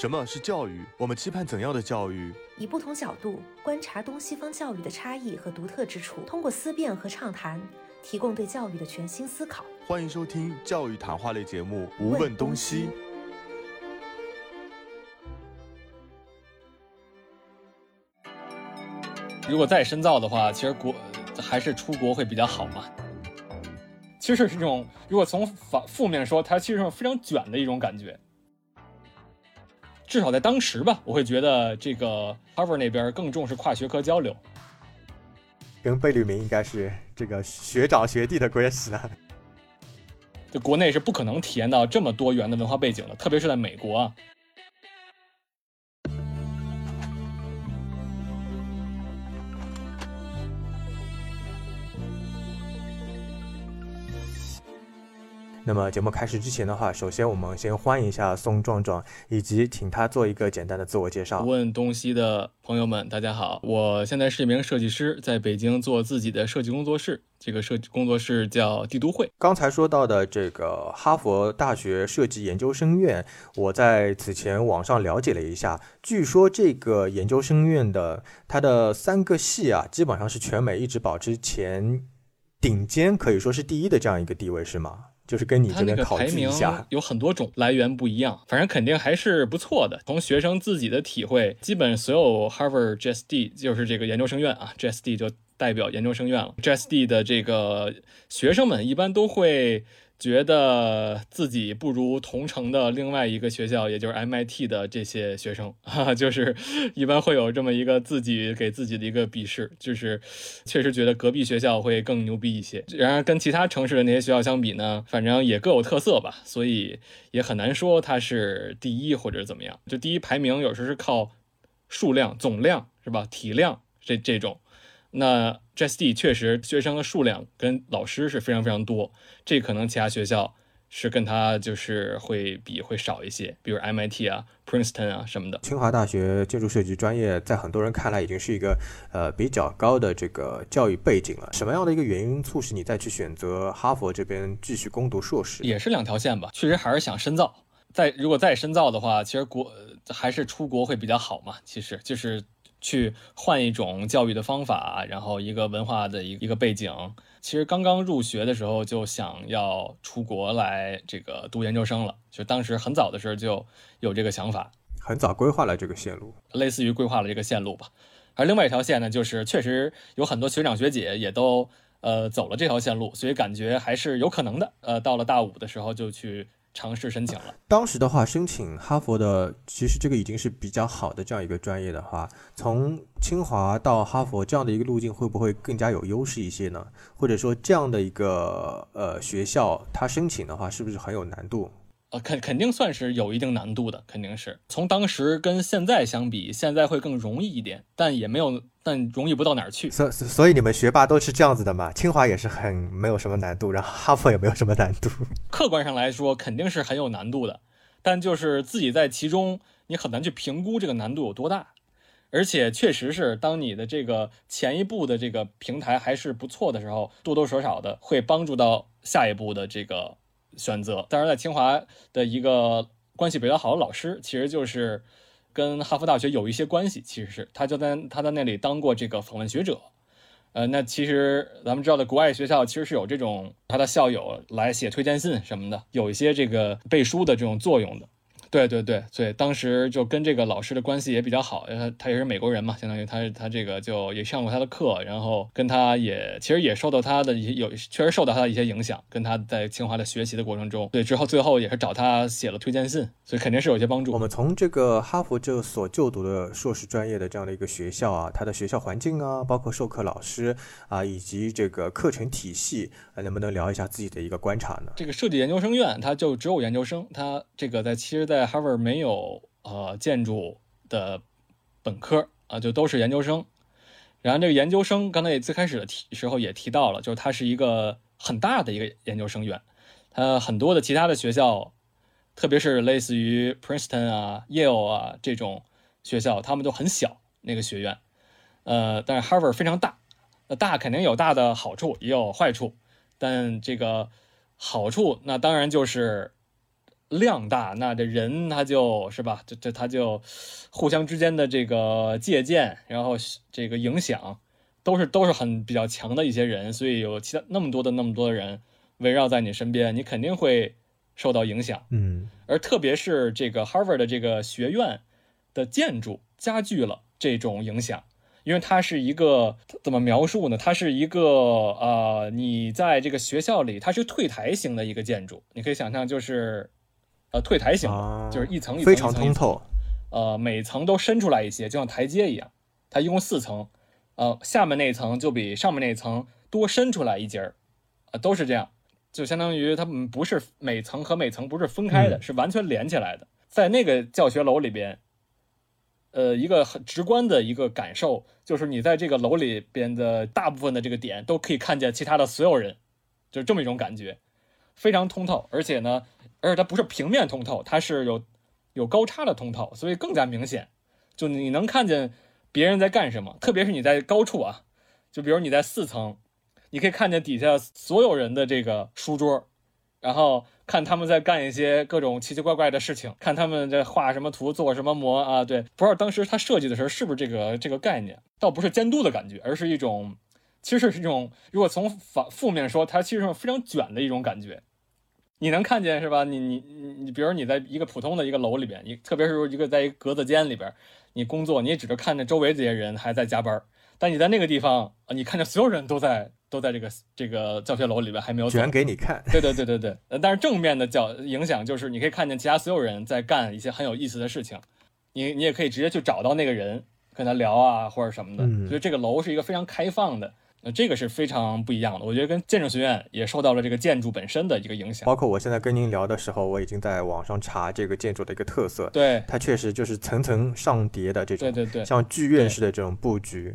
什么是教育？我们期盼怎样的教育？以不同角度观察东西方教育的差异和独特之处，通过思辨和畅谈，提供对教育的全新思考。欢迎收听教育谈话类节目《无问东西》。如果再深造的话，其实国还是出国会比较好嘛。其实是这种，如果从反负面说，它其实是非常卷的一种感觉。至少在当时吧，我会觉得这个 Harvard 那边更重视跨学科交流，跟贝聿铭应该是这个学长学弟的关系呢。就国内是不可能体验到这么多元的文化背景的，特别是在美国啊。那么节目开始之前的话，首先我们先欢迎一下宋壮壮，以及请他做一个简单的自我介绍。问东西的朋友们，大家好，我现在是一名设计师，在北京做自己的设计工作室，这个设计工作室叫帝都会。刚才说到的这个哈佛大学设计研究生院，我在此前网上了解了一下，据说这个研究生院的它的三个系啊，基本上是全美一直保持前顶尖，可以说是第一的这样一个地位，是吗？就是跟你这边考据一下，有很多种来源不一样，反正肯定还是不错的。从学生自己的体会，基本所有 Harvard JSD 就是这个研究生院啊，JSD 就代表研究生院了。JSD 的这个学生们一般都会。觉得自己不如同城的另外一个学校，也就是 MIT 的这些学生，哈，就是一般会有这么一个自己给自己的一个鄙视，就是确实觉得隔壁学校会更牛逼一些。然而跟其他城市的那些学校相比呢，反正也各有特色吧，所以也很难说它是第一或者怎么样。就第一排名有时候是靠数量、总量是吧？体量这这种。那 JSD 确实学生的数量跟老师是非常非常多，这可能其他学校是跟他就是会比会少一些，比如 MIT 啊、Princeton 啊什么的。清华大学建筑设计专业在很多人看来已经是一个呃比较高的这个教育背景了。什么样的一个原因促使你再去选择哈佛这边继续攻读硕士？也是两条线吧，确实还是想深造。再如果再深造的话，其实国还是出国会比较好嘛。其实就是。去换一种教育的方法，然后一个文化的一一个背景。其实刚刚入学的时候就想要出国来这个读研究生了，就当时很早的时候就有这个想法，很早规划了这个线路，类似于规划了这个线路吧。而另外一条线呢，就是确实有很多学长学姐也都呃走了这条线路，所以感觉还是有可能的。呃，到了大五的时候就去。尝试申请了。当时的话，申请哈佛的，其实这个已经是比较好的这样一个专业的话，从清华到哈佛这样的一个路径，会不会更加有优势一些呢？或者说，这样的一个呃学校，它申请的话，是不是很有难度？呃，肯肯定算是有一定难度的，肯定是从当时跟现在相比，现在会更容易一点，但也没有，但容易不到哪儿去。所所以你们学霸都是这样子的嘛？清华也是很没有什么难度，然后哈佛也没有什么难度。客观上来说，肯定是很有难度的，但就是自己在其中，你很难去评估这个难度有多大。而且确实是，当你的这个前一步的这个平台还是不错的时候，多多少少的会帮助到下一步的这个。选择，当然，在清华的一个关系比较好的老师，其实就是跟哈佛大学有一些关系。其实是他就在他在那里当过这个访问学者。呃，那其实咱们知道的国外学校其实是有这种他的校友来写推荐信什么的，有一些这个背书的这种作用的。对对对，所以当时就跟这个老师的关系也比较好，因为他他也是美国人嘛，相当于他他这个就也上过他的课，然后跟他也其实也受到他的一些有确实受到他的一些影响，跟他在清华的学习的过程中，对之后最后也是找他写了推荐信，所以肯定是有些帮助。我们从这个哈佛这所就读的硕士专业的这样的一个学校啊，它的学校环境啊，包括授课老师啊，以及这个课程体系，能不能聊一下自己的一个观察呢？这个设计研究生院它就只有研究生，它这个在其实，在在 Harvard 没有呃建筑的本科啊，就都是研究生。然后这个研究生，刚才也最开始的提时候也提到了，就是它是一个很大的一个研究生院。它很多的其他的学校，特别是类似于 Princeton 啊、Yale 啊这种学校，他们都很小那个学院。呃，但是 Harvard 非常大，那大肯定有大的好处，也有坏处。但这个好处，那当然就是。量大，那这人他就是吧，这这他就互相之间的这个借鉴，然后这个影响，都是都是很比较强的一些人，所以有其他那么多的那么多的人围绕在你身边，你肯定会受到影响。嗯，而特别是这个 Harvard 的这个学院的建筑加剧了这种影响。因为它是一个怎么描述呢？它是一个呃，你在这个学校里，它是退台型的一个建筑，你可以想象就是呃退台型的，就是一层一层非常通透，呃，每层都伸出来一些，就像台阶一样。它一共四层，呃，下面那层就比上面那层多伸出来一截儿，啊，都是这样，就相当于它们不是每层和每层不是分开的，是完全连起来的。在那个教学楼里边。呃，一个很直观的一个感受，就是你在这个楼里边的大部分的这个点都可以看见其他的所有人，就是这么一种感觉，非常通透，而且呢，而且它不是平面通透，它是有有高差的通透，所以更加明显，就你能看见别人在干什么，特别是你在高处啊，就比如你在四层，你可以看见底下所有人的这个书桌，然后。看他们在干一些各种奇奇怪怪的事情，看他们在画什么图、做什么模啊？对，不知道当时他设计的时候是不是这个这个概念？倒不是监督的感觉，而是一种，其实是一种，如果从反负面说，它其实是非常卷的一种感觉。你能看见是吧？你你你你，比如你在一个普通的一个楼里边，你特别是一个在一个格子间里边，你工作，你也只是看着周围这些人还在加班，但你在那个地方啊，你看着所有人都在。都在这个这个教学楼里边还没有卷给你看，对对对对对。呃，但是正面的教影响就是你可以看见其他所有人在干一些很有意思的事情，你你也可以直接去找到那个人跟他聊啊或者什么的。所以这个楼是一个非常开放的，呃，这个是非常不一样的。我觉得跟建筑学院也受到了这个建筑本身的一个影响。包括我现在跟您聊的时候，我已经在网上查这个建筑的一个特色，对，它确实就是层层上叠的这种，对对对，像剧院式的这种布局。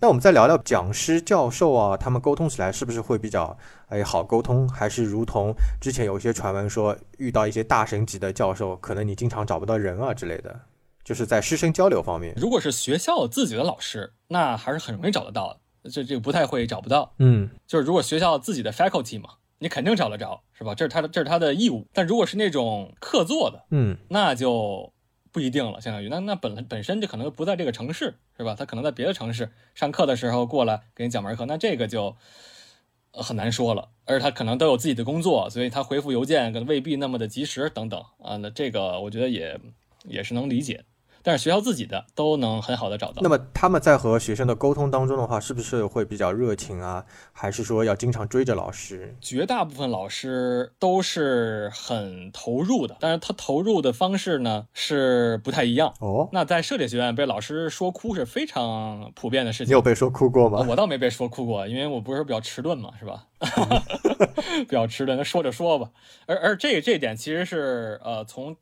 那我们再聊聊讲师、教授啊，他们沟通起来是不是会比较哎好沟通？还是如同之前有一些传闻说，遇到一些大神级的教授，可能你经常找不到人啊之类的？就是在师生交流方面，如果是学校自己的老师，那还是很容易找得到的，这这个不太会找不到。嗯，就是如果学校自己的 faculty 嘛，你肯定找得着，是吧？这是他的，这是他的义务。但如果是那种客座的，嗯，那就。不一定了，相当于那那本本身就可能不在这个城市，是吧？他可能在别的城市上课的时候过来给你讲门课，那这个就很难说了。而且他可能都有自己的工作，所以他回复邮件可能未必那么的及时等等啊。那这个我觉得也也是能理解。但是学校自己的都能很好的找到。那么他们在和学生的沟通当中的话，是不是会比较热情啊？还是说要经常追着老师？绝大部分老师都是很投入的，但是他投入的方式呢是不太一样哦。那在设计学院被老师说哭是非常普遍的事情。你有被说哭过吗？我倒没被说哭过，因为我不是比较迟钝嘛，是吧？比较迟钝，那说着说吧。而而这这点其实是呃从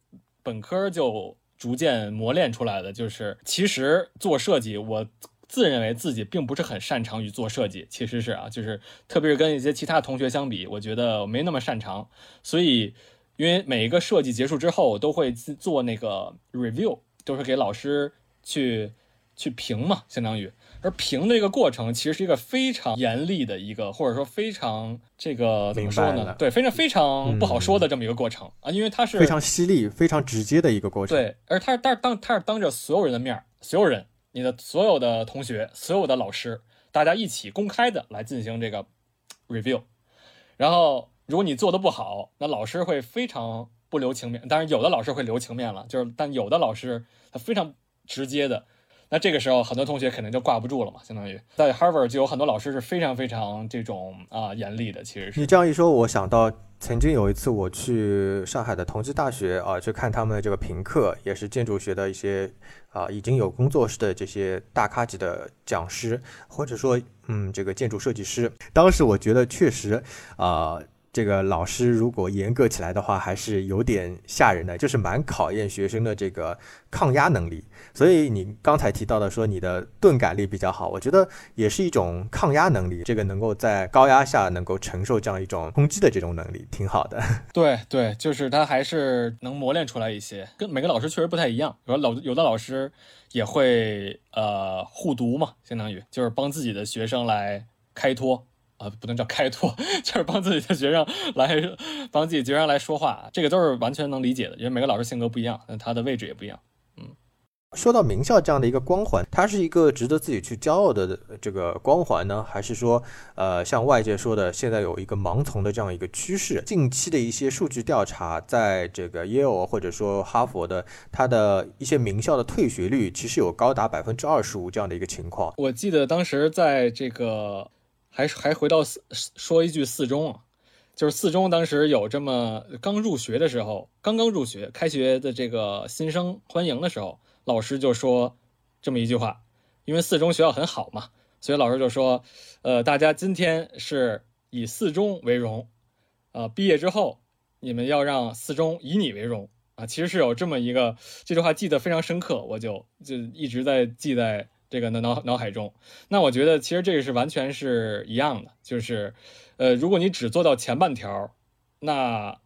本科就。逐渐磨练出来的就是，其实做设计，我自认为自己并不是很擅长于做设计。其实是啊，就是特别是跟一些其他同学相比，我觉得没那么擅长。所以，因为每一个设计结束之后，我都会做那个 review，都是给老师去去评嘛，相当于。而评的这个过程，其实是一个非常严厉的一个，或者说非常这个怎么说呢？对，非常非常不好说的这么一个过程啊，因为它是非常犀利、非常直接的一个过程。对，而他但是当他是当着所有人的面所有人，你的所有的同学、所有的老师，大家一起公开的来进行这个 review。然后，如果你做的不好，那老师会非常不留情面。当然，有的老师会留情面了，就是但有的老师他非常直接的。那这个时候，很多同学肯定就挂不住了嘛，相当于在 Harvard 就有很多老师是非常非常这种啊严厉的。其实你这样一说，我想到曾经有一次我去上海的同济大学啊，去看他们的这个评课，也是建筑学的一些啊已经有工作室的这些大咖级的讲师，或者说嗯这个建筑设计师。当时我觉得确实啊。这个老师如果严格起来的话，还是有点吓人的，就是蛮考验学生的这个抗压能力。所以你刚才提到的说你的钝感力比较好，我觉得也是一种抗压能力。这个能够在高压下能够承受这样一种冲击的这种能力，挺好的。对对，就是他还是能磨练出来一些。跟每个老师确实不太一样，有老有的老师也会呃护读嘛，相当于就是帮自己的学生来开脱。啊，不能叫开拓，就是帮自己的学生来帮自己学生来说话，这个都是完全能理解的，因为每个老师性格不一样，那他的位置也不一样。嗯说到名校这样的一个光环，它是一个值得自己去骄傲的这个光环呢，还是说，呃，像外界说的，现在有一个盲从的这样一个趋势？近期的一些数据调查，在这个耶鲁或者说哈佛的，它的一些名校的退学率其实有高达百分之二十五这样的一个情况。我记得当时在这个，还还回到四说一句四中啊，就是四中当时有这么刚入学的时候，刚刚入学，开学的这个新生欢迎的时候。老师就说这么一句话，因为四中学校很好嘛，所以老师就说，呃，大家今天是以四中为荣，啊，毕业之后你们要让四中以你为荣啊。其实是有这么一个这句话记得非常深刻，我就就一直在记在这个脑脑海中。那我觉得其实这个是完全是一样的，就是，呃，如果你只做到前半条，那。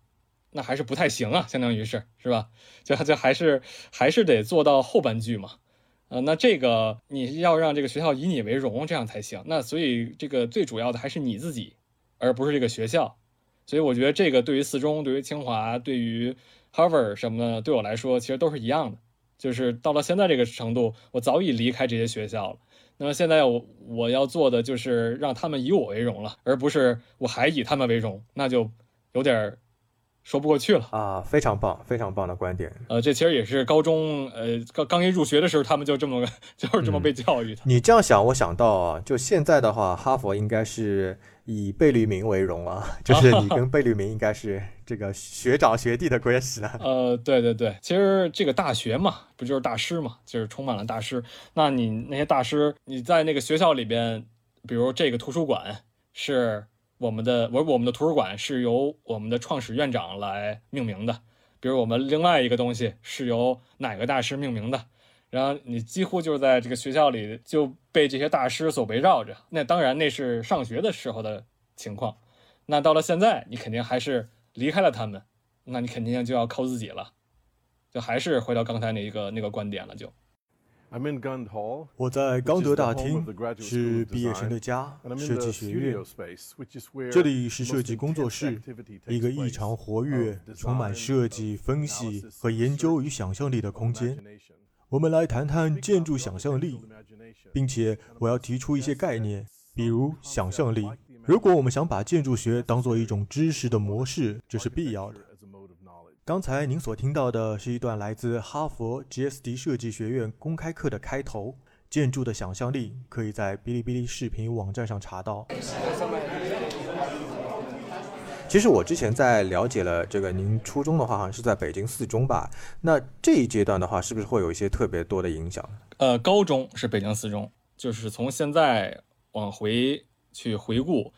那还是不太行啊，相当于是是吧？就就还是还是得做到后半句嘛。呃，那这个你要让这个学校以你为荣，这样才行。那所以这个最主要的还是你自己，而不是这个学校。所以我觉得这个对于四中、对于清华、对于 Harvard 什么的，对我来说其实都是一样的。就是到了现在这个程度，我早已离开这些学校了。那么现在我我要做的就是让他们以我为荣了，而不是我还以他们为荣，那就有点。说不过去了啊！非常棒，非常棒的观点。呃，这其实也是高中，呃，刚刚一入学的时候，他们就这么 就是这么被教育的。你这样想，我想到啊，就现在的话，哈佛应该是以贝聿铭为荣啊，就是你跟贝聿铭应该是这个学长学弟的关系了。呃，对对对，其实这个大学嘛，不就是大师嘛，就是充满了大师。那你那些大师，你在那个学校里边，比如这个图书馆是。我们的我我们的图书馆是由我们的创始院长来命名的，比如我们另外一个东西是由哪个大师命名的，然后你几乎就是在这个学校里就被这些大师所围绕着。那当然那是上学的时候的情况，那到了现在你肯定还是离开了他们，那你肯定就要靠自己了，就还是回到刚才那一个那个观点了就。我在刚德大厅，是毕业生的家，设计学院。这里是设计工作室，一个异常活跃、充满设计分析和研究与想象力的空间。我们来谈谈建筑想象力，并且我要提出一些概念，比如想象力。如果我们想把建筑学当做一种知识的模式，这是必要的。刚才您所听到的是一段来自哈佛 GSD 设计学院公开课的开头。建筑的想象力可以在哔哩哔哩视频网站上查到。其实我之前在了解了这个，您初中的话好像是在北京四中吧？那这一阶段的话，是不是会有一些特别多的影响？呃，高中是北京四中，就是从现在往回去回顾。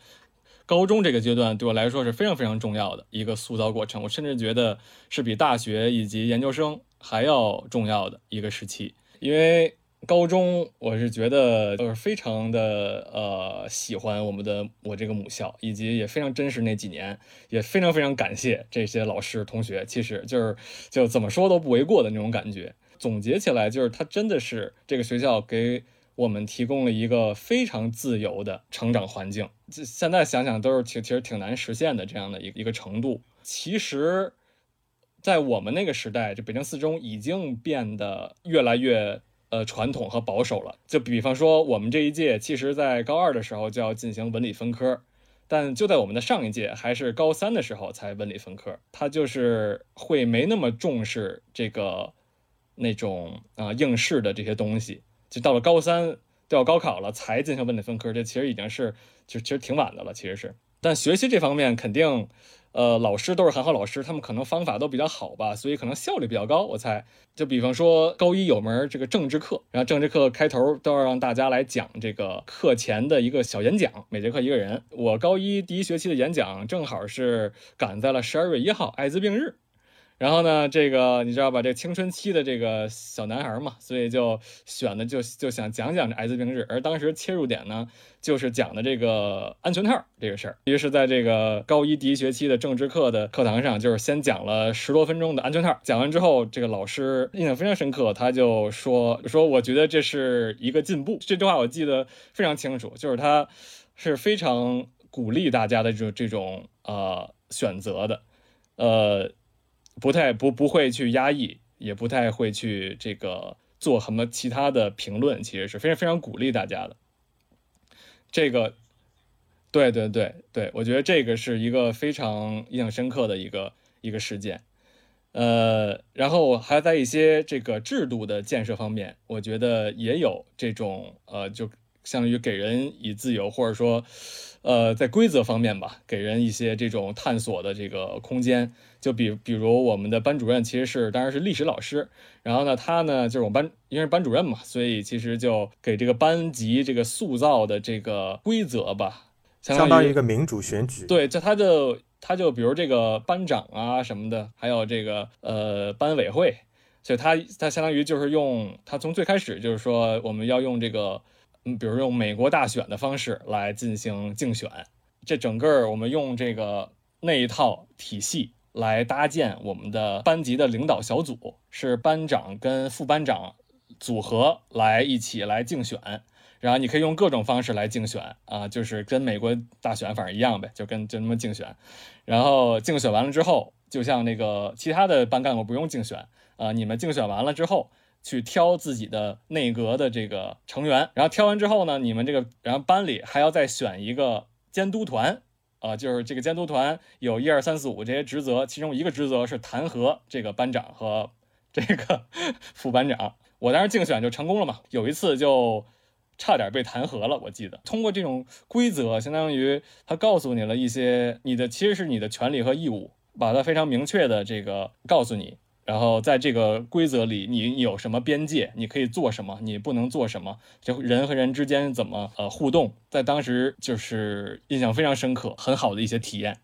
高中这个阶段对我来说是非常非常重要的一个塑造过程，我甚至觉得是比大学以及研究生还要重要的一个时期。因为高中我是觉得都是非常的呃喜欢我们的我这个母校，以及也非常珍视那几年，也非常非常感谢这些老师同学，其实就是就怎么说都不为过的那种感觉。总结起来就是，他真的是这个学校给。我们提供了一个非常自由的成长环境，这现在想想都是挺其实挺难实现的这样的一个一个程度。其实，在我们那个时代，这北京四中已经变得越来越呃传统和保守了。就比方说，我们这一届其实，在高二的时候就要进行文理分科，但就在我们的上一届，还是高三的时候才文理分科。他就是会没那么重视这个那种啊应试的这些东西。就到了高三都要高考了，才进行文理分科，这其实已经是就其实挺晚的了，其实是。但学习这方面肯定，呃，老师都是很好老师，他们可能方法都比较好吧，所以可能效率比较高。我猜，就比方说高一有门这个政治课，然后政治课开头都要让大家来讲这个课前的一个小演讲，每节课一个人。我高一第一学期的演讲正好是赶在了十二月一号艾滋病日。然后呢，这个你知道吧？这青春期的这个小男孩嘛，所以就选的就就想讲讲这艾滋病日。而当时切入点呢，就是讲的这个安全套这个事儿。于是，在这个高一第一学期的政治课的课堂上，就是先讲了十多分钟的安全套。讲完之后，这个老师印象非常深刻，他就说说我觉得这是一个进步。这句话我记得非常清楚，就是他是非常。鼓励大家的这这种呃选择的，呃，不太不不会去压抑，也不太会去这个做什么其他的评论，其实是非常非常鼓励大家的。这个，对对对对，我觉得这个是一个非常印象深刻的一个一个事件。呃，然后还在一些这个制度的建设方面，我觉得也有这种呃，就相当于给人以自由，或者说，呃，在规则方面吧，给人一些这种探索的这个空间。就比比如我们的班主任其实是当然是历史老师，然后呢，他呢就是我们班因为是班主任嘛，所以其实就给这个班级这个塑造的这个规则吧，相当于一个民主选举。对，就他就。他就比如这个班长啊什么的，还有这个呃班委会，所以他他相当于就是用他从最开始就是说我们要用这个嗯，比如用美国大选的方式来进行竞选，这整个我们用这个那一套体系来搭建我们的班级的领导小组，是班长跟副班长组合来一起来竞选。然后你可以用各种方式来竞选啊，就是跟美国大选反正一样呗，就跟就那么竞选。然后竞选完了之后，就像那个其他的班干部不用竞选啊，你们竞选完了之后去挑自己的内阁的这个成员。然后挑完之后呢，你们这个然后班里还要再选一个监督团啊，就是这个监督团有一二三四五这些职责，其中一个职责是弹劾这个班长和 这个副班长。我当时竞选就成功了嘛，有一次就。差点被弹劾了，我记得。通过这种规则，相当于他告诉你了一些你的其实是你的权利和义务，把它非常明确的这个告诉你。然后在这个规则里，你有什么边界，你可以做什么，你不能做什么，就人和人之间怎么呃互动，在当时就是印象非常深刻，很好的一些体验。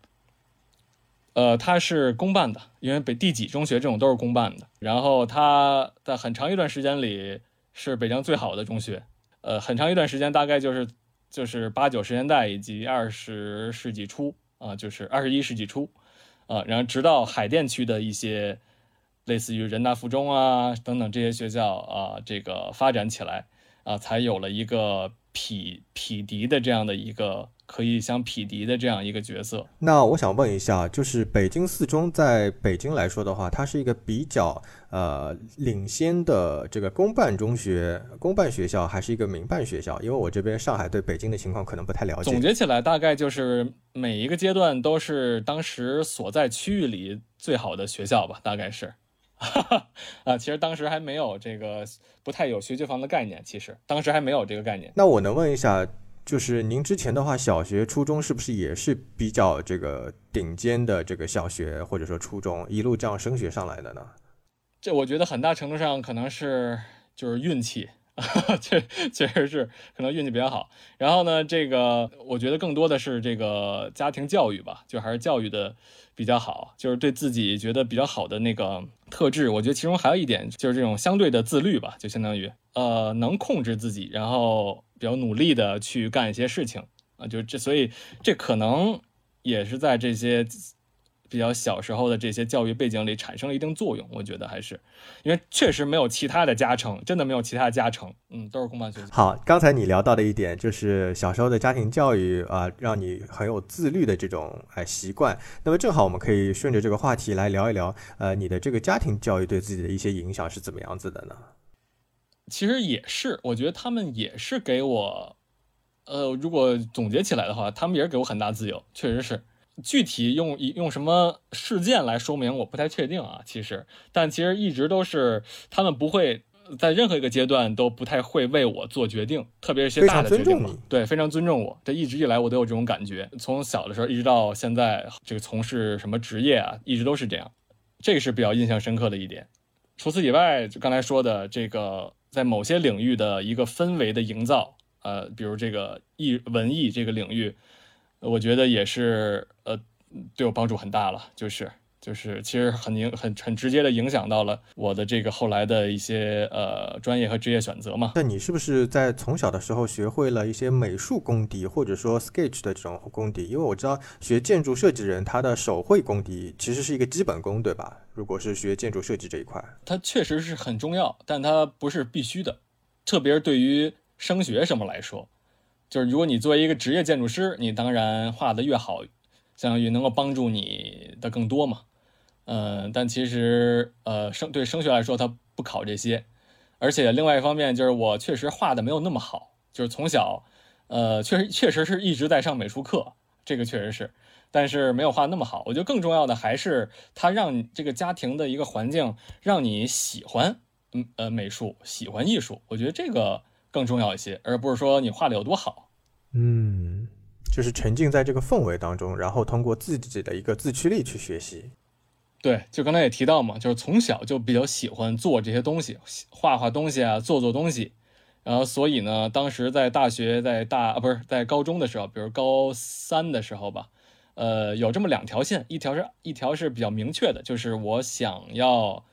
呃，它是公办的，因为北第几中学这种都是公办的。然后它在很长一段时间里是北京最好的中学。呃，很长一段时间，大概就是就是八九十年代以及二十世纪初啊，就是二十一世纪初啊，然后直到海淀区的一些类似于人大附中啊等等这些学校啊，这个发展起来啊，才有了一个匹匹敌的这样的一个。可以相匹敌的这样一个角色。那我想问一下，就是北京四中在北京来说的话，它是一个比较呃领先的这个公办中学、公办学校，还是一个民办学校？因为我这边上海对北京的情况可能不太了解。总结起来，大概就是每一个阶段都是当时所在区域里最好的学校吧，大概是。啊，其实当时还没有这个不太有学区房的概念，其实当时还没有这个概念。那我能问一下？就是您之前的话，小学、初中是不是也是比较这个顶尖的这个小学或者说初中，一路这样升学上来的呢？这我觉得很大程度上可能是就是运气，确确实是可能运气比较好。然后呢，这个我觉得更多的是这个家庭教育吧，就还是教育的比较好，就是对自己觉得比较好的那个特质。我觉得其中还有一点就是这种相对的自律吧，就相当于呃能控制自己，然后。比较努力的去干一些事情啊，就这，所以这可能也是在这些比较小时候的这些教育背景里产生了一定作用。我觉得还是因为确实没有其他的加成，真的没有其他的加成。嗯，都是公办学校。好，刚才你聊到的一点就是小时候的家庭教育啊，让你很有自律的这种哎习惯。那么正好我们可以顺着这个话题来聊一聊，呃，你的这个家庭教育对自己的一些影响是怎么样子的呢？其实也是，我觉得他们也是给我，呃，如果总结起来的话，他们也是给我很大自由，确实是。具体用一用什么事件来说明，我不太确定啊。其实，但其实一直都是他们不会在任何一个阶段都不太会为我做决定，特别是些大的决定嘛。对，非常尊重我。这一直以来我都有这种感觉，从小的时候一直到现在，这个从事什么职业啊，一直都是这样。这个是比较印象深刻的一点。除此以外，就刚才说的这个。在某些领域的一个氛围的营造，呃，比如这个艺文艺这个领域，我觉得也是呃对我帮助很大了，就是就是其实很影很很直接的影响到了我的这个后来的一些呃专业和职业选择嘛。那你是不是在从小的时候学会了一些美术功底，或者说 sketch 的这种功底？因为我知道学建筑设计人他的手绘功底其实是一个基本功，对吧？如果是学建筑设计这一块，它确实是很重要，但它不是必须的，特别是对于升学什么来说，就是如果你作为一个职业建筑师，你当然画的越好，相当于能够帮助你的更多嘛。嗯，但其实呃升对升学来说，它不考这些。而且另外一方面就是我确实画的没有那么好，就是从小，呃，确实确实是一直在上美术课，这个确实是，但是没有画那么好。我觉得更重要的还是他让这个家庭的一个环境让你喜欢，嗯呃美术，喜欢艺术。我觉得这个更重要一些，而不是说你画的有多好。嗯，就是沉浸在这个氛围当中，然后通过自己的一个自驱力去学习。对，就刚才也提到嘛，就是从小就比较喜欢做这些东西，画画东西啊，做做东西。然后，所以呢，当时在大学，在大啊不是在高中的时候，比如高三的时候吧，呃，有这么两条线，一条是一条是比较明确的，就是我想要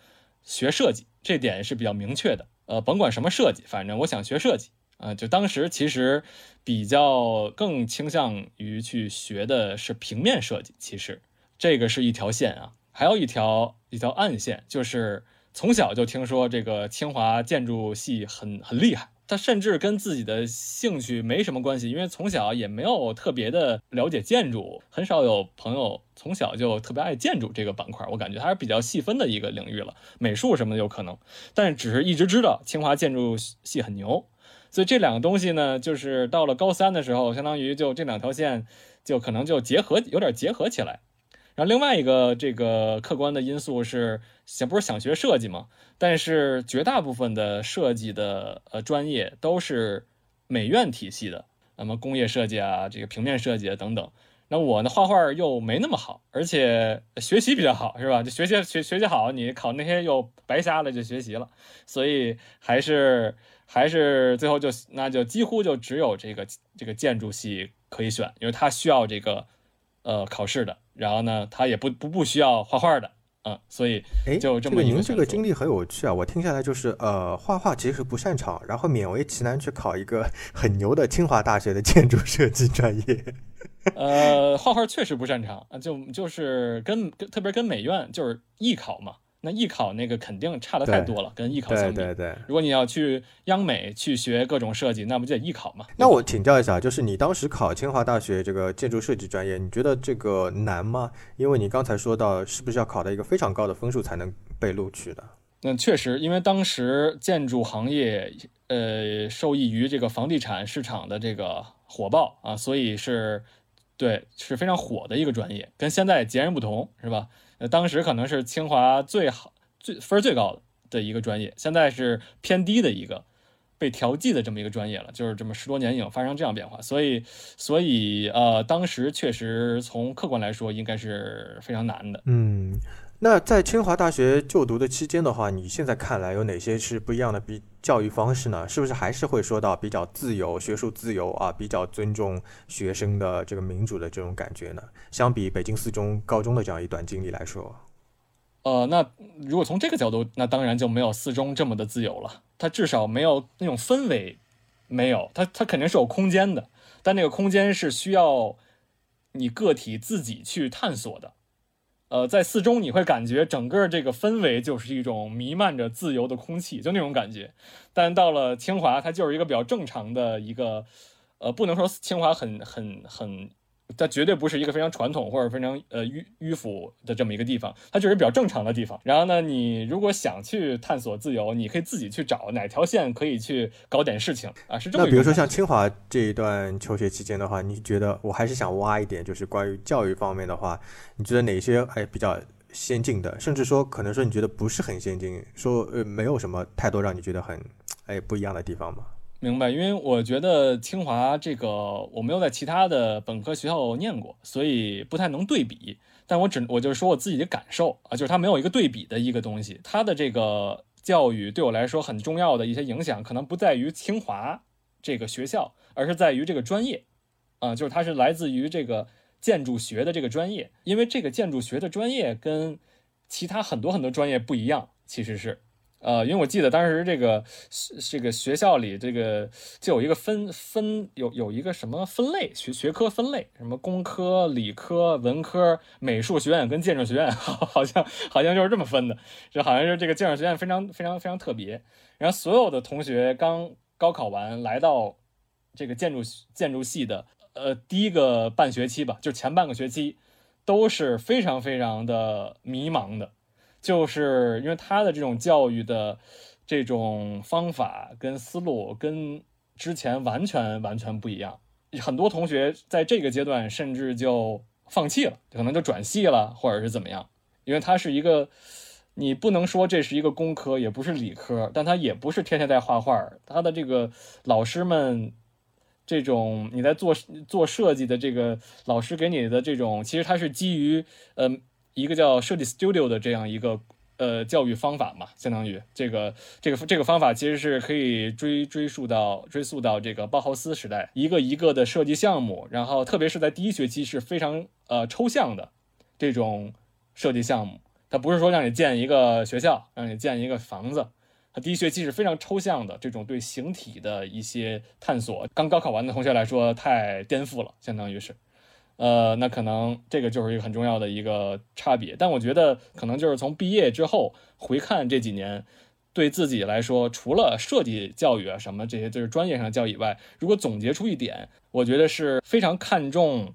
学设计，这点是比较明确的。呃，甭管什么设计，反正我想学设计啊。就当时其实比较更倾向于去学的是平面设计，其实这个是一条线啊。还有一条一条暗线，就是从小就听说这个清华建筑系很很厉害。他甚至跟自己的兴趣没什么关系，因为从小也没有特别的了解建筑，很少有朋友从小就特别爱建筑这个板块。我感觉还是比较细分的一个领域了，美术什么的有可能，但只是一直知道清华建筑系很牛。所以这两个东西呢，就是到了高三的时候，相当于就这两条线就可能就结合有点结合起来。然后另外一个这个客观的因素是，想不是想学设计嘛？但是绝大部分的设计的呃专业都是美院体系的，那么工业设计啊，这个平面设计啊等等。那我呢画画又没那么好，而且学习比较好，是吧？就学习学学习好，你考那些又白瞎了，就学习了。所以还是还是最后就那就几乎就只有这个这个建筑系可以选，因为他需要这个呃考试的。然后呢，他也不不不需要画画的，嗯，所以就这么您这个经历很有趣啊！我听下来就是，呃，画画其实不擅长，然后勉为其难去考一个很牛的清华大学的建筑设计专业。呃，画画确实不擅长，就就是跟跟特别跟美院就是艺考嘛。那艺考那个肯定差的太多了，跟艺考相比。对对对。如果你要去央美去学各种设计，那不就得艺考吗？那我请教一下，就是你当时考清华大学这个建筑设计专业，你觉得这个难吗？因为你刚才说到，是不是要考到一个非常高的分数才能被录取的？那确实，因为当时建筑行业呃受益于这个房地产市场的这个火爆啊，所以是对是非常火的一个专业，跟现在截然不同，是吧？当时可能是清华最好、最分最高的的一个专业，现在是偏低的一个被调剂的这么一个专业了，就是这么十多年已经发生这样变化，所以，所以呃，当时确实从客观来说应该是非常难的。嗯，那在清华大学就读的期间的话，你现在看来有哪些是不一样的比教育方式呢？是不是还是会说到比较自由、学术自由啊，比较尊重学生的这个民主的这种感觉呢？相比北京四中高中的这样一段经历来说。呃，那如果从这个角度，那当然就没有四中这么的自由了。它至少没有那种氛围，没有它，它肯定是有空间的，但那个空间是需要你个体自己去探索的。呃，在四中你会感觉整个这个氛围就是一种弥漫着自由的空气，就那种感觉。但到了清华，它就是一个比较正常的一个，呃，不能说清华很很很。它绝对不是一个非常传统或者非常呃迂迂腐的这么一个地方，它就是比较正常的地方。然后呢，你如果想去探索自由，你可以自己去找哪条线可以去搞点事情啊，是这么。那比如说像清华这一段求学期间的话，你觉得我还是想挖一点，就是关于教育方面的话，你觉得哪些哎比较先进的，甚至说可能说你觉得不是很先进，说呃没有什么太多让你觉得很哎不一样的地方吗？明白，因为我觉得清华这个我没有在其他的本科学校念过，所以不太能对比。但我只我就是说我自己的感受啊，就是它没有一个对比的一个东西。它的这个教育对我来说很重要的一些影响，可能不在于清华这个学校，而是在于这个专业啊，就是它是来自于这个建筑学的这个专业。因为这个建筑学的专业跟其他很多很多专业不一样，其实是。呃，因为我记得当时这个这个学校里这个就有一个分分有有一个什么分类学学科分类，什么工科、理科、文科、美术学院跟建筑学院，好好像好像就是这么分的，就好像是这个建筑学院非常非常非常特别。然后所有的同学刚高考完来到这个建筑建筑系的呃第一个半学期吧，就前半个学期都是非常非常的迷茫的，就是因为他的这种教育的这种方法跟思路跟之前完全完全不一样，很多同学在这个阶段甚至就放弃了，可能就转系了，或者是怎么样，因为他是一个。你不能说这是一个工科，也不是理科，但他也不是天天在画画。他的这个老师们，这种你在做做设计的这个老师给你的这种，其实他是基于呃一个叫设计 studio 的这样一个呃教育方法嘛，相当于这个这个这个方法其实是可以追追溯到追溯到这个包豪斯时代，一个一个的设计项目，然后特别是在第一学期是非常呃抽象的这种设计项目。它不是说让你建一个学校，让你建一个房子。它第一学期是非常抽象的，这种对形体的一些探索。刚高考完的同学来说，太颠覆了，相当于是，呃，那可能这个就是一个很重要的一个差别。但我觉得，可能就是从毕业之后回看这几年，对自己来说，除了设计教育啊什么这些就是专业上的教育以外，如果总结出一点，我觉得是非常看重，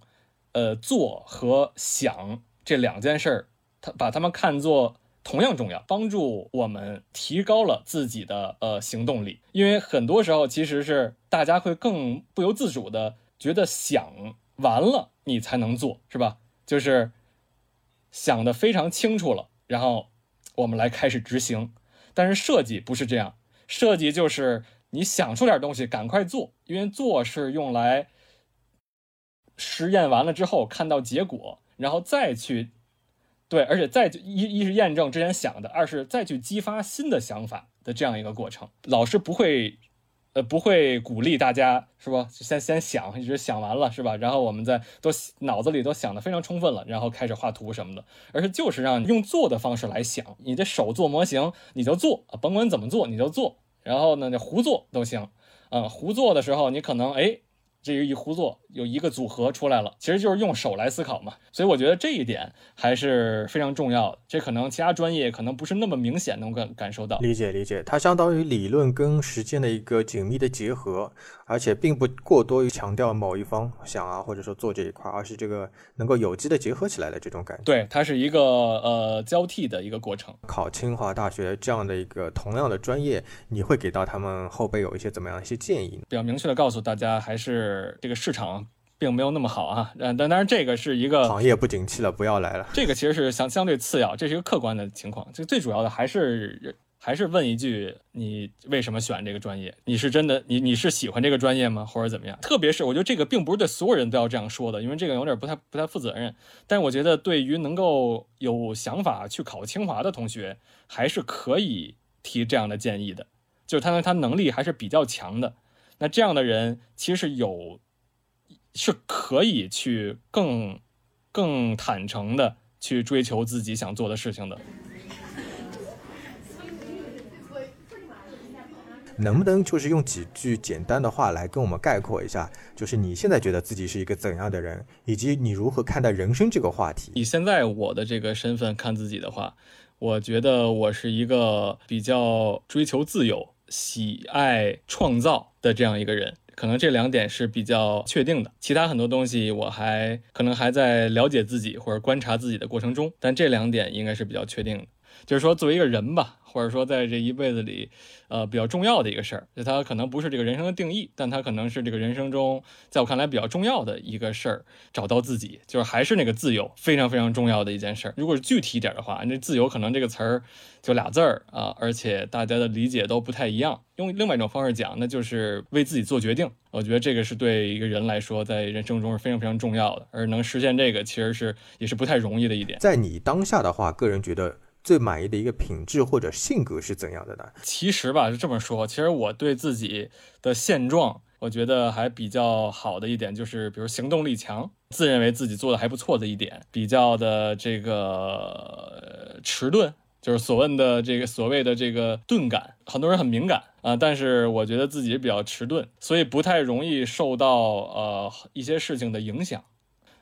呃，做和想这两件事儿。他把他们看作同样重要，帮助我们提高了自己的呃行动力。因为很多时候其实是大家会更不由自主的觉得想完了你才能做，是吧？就是想的非常清楚了，然后我们来开始执行。但是设计不是这样，设计就是你想出点东西赶快做，因为做是用来实验完了之后看到结果，然后再去。对，而且再一一是验证之前想的，二是再去激发新的想法的这样一个过程。老师不会，呃，不会鼓励大家是吧？先先想，一直想完了是吧？然后我们再都脑子里都想的非常充分了，然后开始画图什么的。而是就是让你用做的方式来想，你的手做模型你就做，甭管怎么做你就做。然后呢，你胡做都行，嗯，胡做的时候你可能哎。这个一胡作有一个组合出来了，其实就是用手来思考嘛，所以我觉得这一点还是非常重要的。这可能其他专业可能不是那么明显能感感受到。理解理解，它相当于理论跟实践的一个紧密的结合，而且并不过多于强调某一方想啊或者说做这一块，而是这个能够有机的结合起来的这种感觉。对，它是一个呃交替的一个过程。考清华大学这样的一个同样的专业，你会给到他们后辈有一些怎么样一些建议呢？比较明确的告诉大家，还是。这个市场并没有那么好啊，嗯，但当然这个是一个行业不景气了，不要来了。这个其实是相相对次要，这是一个客观的情况。这最主要的还是还是问一句：你为什么选这个专业？你是真的你你是喜欢这个专业吗？或者怎么样？特别是我觉得这个并不是对所有人都要这样说的，因为这个有点不太不太负责任。但我觉得对于能够有想法去考清华的同学，还是可以提这样的建议的，就是他他能力还是比较强的。那这样的人其实有。是可以去更、更坦诚的去追求自己想做的事情的。能不能就是用几句简单的话来跟我们概括一下，就是你现在觉得自己是一个怎样的人，以及你如何看待人生这个话题？以现在我的这个身份看自己的话，我觉得我是一个比较追求自由、喜爱创造的这样一个人。可能这两点是比较确定的，其他很多东西我还可能还在了解自己或者观察自己的过程中，但这两点应该是比较确定的。就是说，作为一个人吧，或者说在这一辈子里，呃，比较重要的一个事儿，就它可能不是这个人生的定义，但它可能是这个人生中，在我看来比较重要的一个事儿。找到自己，就是还是那个自由，非常非常重要的一件事儿。如果是具体一点的话，那自由可能这个词儿就俩字儿啊，而且大家的理解都不太一样。用另外一种方式讲，那就是为自己做决定。我觉得这个是对一个人来说，在人生中是非常非常重要的，而能实现这个，其实是也是不太容易的一点。在你当下的话，个人觉得。最满意的一个品质或者性格是怎样的呢？其实吧，是这么说。其实我对自己的现状，我觉得还比较好的一点就是，比如行动力强，自认为自己做的还不错的一点，比较的这个迟钝，就是所谓的这个所谓的这个钝感。很多人很敏感啊，但是我觉得自己比较迟钝，所以不太容易受到呃一些事情的影响，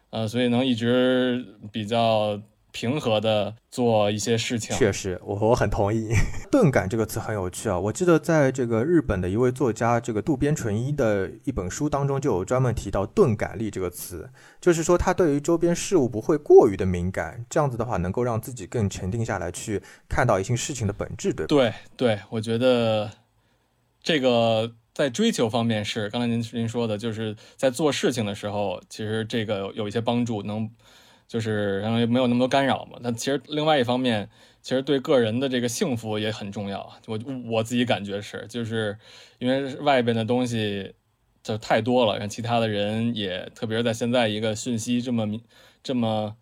呃，所以能一直比较。平和的做一些事情。确实，我我很同意。钝感这个词很有趣啊，我记得在这个日本的一位作家这个渡边淳一的一本书当中就有专门提到钝感力这个词，就是说他对于周边事物不会过于的敏感，这样子的话能够让自己更沉定下来去看到一些事情的本质，对吧？对对，我觉得这个在追求方面是刚才您您说的，就是在做事情的时候，其实这个有一些帮助，能。就是然后没有那么多干扰嘛。但其实另外一方面，其实对个人的这个幸福也很重要。我我自己感觉是，就是因为外边的东西就太多了，让其他的人也，特别是在现在一个讯息这么这么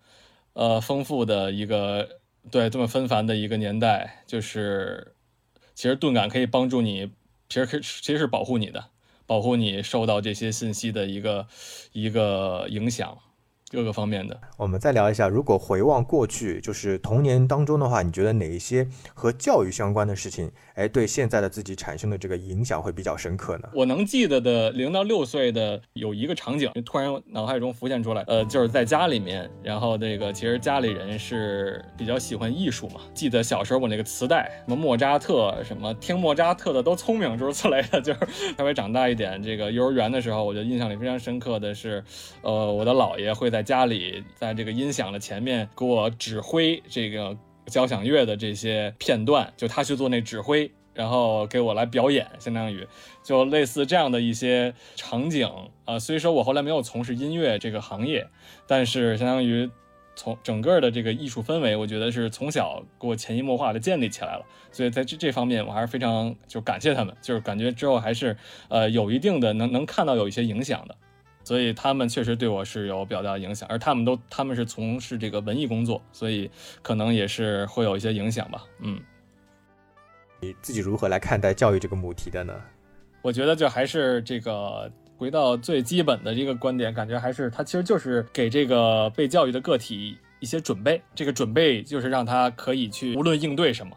呃丰富的一个对这么纷繁的一个年代，就是其实钝感可以帮助你，其实可其实是保护你的，保护你受到这些信息的一个一个影响。各个方面的，我们再聊一下。如果回望过去，就是童年当中的话，你觉得哪一些和教育相关的事情，哎，对现在的自己产生的这个影响会比较深刻呢？我能记得的零到六岁的有一个场景，突然脑海中浮现出来，呃，就是在家里面，然后那个其实家里人是比较喜欢艺术嘛。记得小时候我那个磁带，什么莫扎特，什么听莫扎特的都聪明，诸如此类的。就是稍微长大一点，这个幼儿园的时候，我就印象里非常深刻的是，呃，我的姥爷会在。家里在这个音响的前面给我指挥这个交响乐的这些片段，就他去做那指挥，然后给我来表演，相当于就类似这样的一些场景啊。虽说我后来没有从事音乐这个行业，但是相当于从整个的这个艺术氛围，我觉得是从小给我潜移默化的建立起来了。所以在这这方面，我还是非常就感谢他们，就是感觉之后还是呃有一定的能能看到有一些影响的。所以他们确实对我是有比较大的影响，而他们都他们是从事这个文艺工作，所以可能也是会有一些影响吧。嗯，你自己如何来看待教育这个母题的呢？我觉得就还是这个回到最基本的这个观点，感觉还是它其实就是给这个被教育的个体一些准备，这个准备就是让他可以去无论应对什么，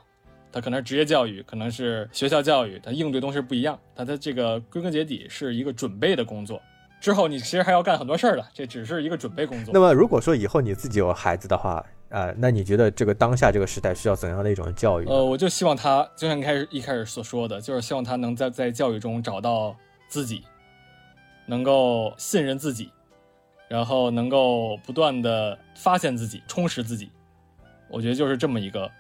他可能是职业教育，可能是学校教育，他应对东西不一样，他的这个归根结底是一个准备的工作。之后你其实还要干很多事儿的，这只是一个准备工作。那么如果说以后你自己有孩子的话，呃，那你觉得这个当下这个时代需要怎样的一种教育？呃，我就希望他就像开始一开始所说的，就是希望他能在在教育中找到自己，能够信任自己，然后能够不断的发现自己，充实自己。我觉得就是这么一个。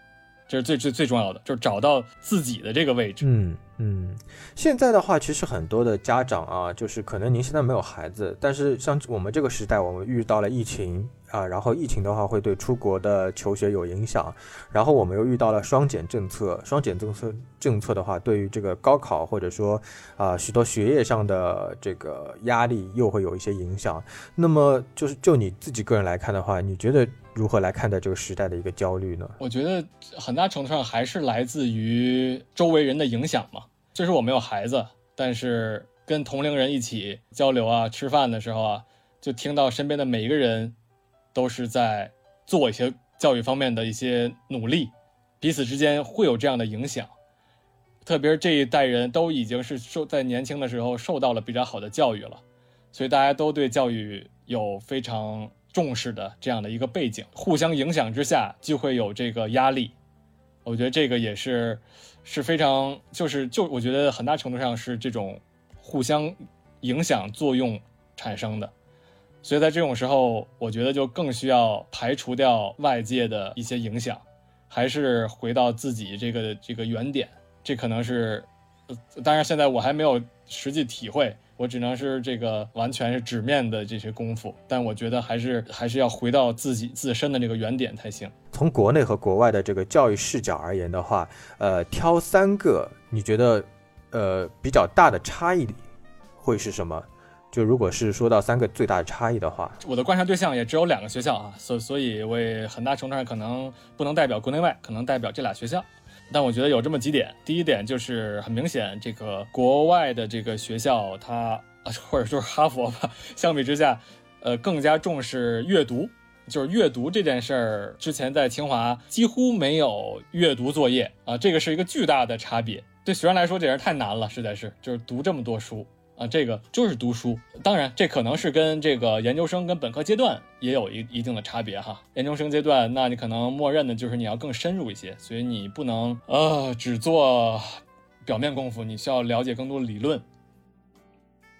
这是最最最重要的，就是找到自己的这个位置。嗯嗯，现在的话，其实很多的家长啊，就是可能您现在没有孩子，但是像我们这个时代，我们遇到了疫情啊，然后疫情的话会对出国的求学有影响，然后我们又遇到了双减政策，双减政策政策的话，对于这个高考或者说啊许多学业上的这个压力又会有一些影响。那么就是就你自己个人来看的话，你觉得？如何来看待这个时代的一个焦虑呢？我觉得很大程度上还是来自于周围人的影响嘛。就是我没有孩子，但是跟同龄人一起交流啊、吃饭的时候啊，就听到身边的每一个人都是在做一些教育方面的一些努力，彼此之间会有这样的影响。特别是这一代人都已经是受在年轻的时候受到了比较好的教育了，所以大家都对教育有非常。重视的这样的一个背景，互相影响之下就会有这个压力。我觉得这个也是是非常，就是就我觉得很大程度上是这种互相影响作用产生的。所以在这种时候，我觉得就更需要排除掉外界的一些影响，还是回到自己这个这个原点。这可能是，当然现在我还没有实际体会。我只能是这个完全是纸面的这些功夫，但我觉得还是还是要回到自己自身的这个原点才行。从国内和国外的这个教育视角而言的话，呃，挑三个你觉得呃比较大的差异会是什么？就如果是说到三个最大的差异的话，我的观察对象也只有两个学校啊，所所以我也很大程度上可能不能代表国内外，可能代表这俩学校。但我觉得有这么几点，第一点就是很明显，这个国外的这个学校，它 或者说是哈佛吧，相比之下，呃，更加重视阅读，就是阅读这件事儿，之前在清华几乎没有阅读作业啊，这个是一个巨大的差别。对学生来说，简直太难了，实在是，就是读这么多书，啊，这个就是读书。当然，这可能是跟这个研究生跟本科阶段也有一一定的差别哈。研究生阶段，那你可能默认的就是你要更深入一些，所以你不能呃只做表面功夫，你需要了解更多理论。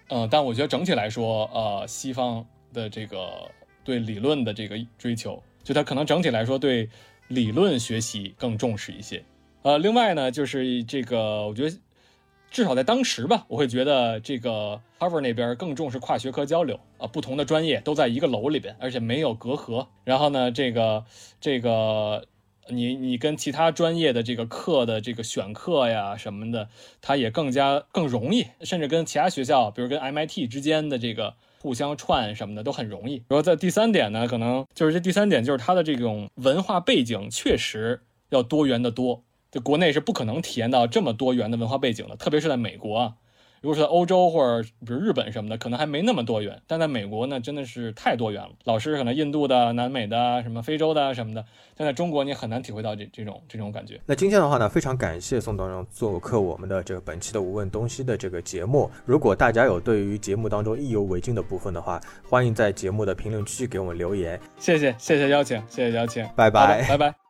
嗯，但我觉得整体来说，呃，西方的这个对理论的这个追求，就它可能整体来说对理论学习更重视一些。呃，另外呢，就是这个，我觉得。至少在当时吧，我会觉得这个 Harvard 那边更重视跨学科交流啊，不同的专业都在一个楼里边，而且没有隔阂。然后呢，这个这个你你跟其他专业的这个课的这个选课呀什么的，它也更加更容易，甚至跟其他学校，比如跟 MIT 之间的这个互相串什么的都很容易。然后在第三点呢，可能就是这第三点就是它的这种文化背景确实要多元的多。就国内是不可能体验到这么多元的文化背景的，特别是在美国啊。如果是在欧洲或者比如日本什么的，可能还没那么多元。但在美国呢，真的是太多元了。老师可能印度的、南美的、什么非洲的什么的，但在中国你很难体会到这这种这种感觉。那今天的话呢，非常感谢宋导长做客我们的这个本期的无问东西的这个节目。如果大家有对于节目当中意犹未尽的部分的话，欢迎在节目的评论区给我们留言。谢谢谢谢邀请，谢谢邀请，拜拜拜拜。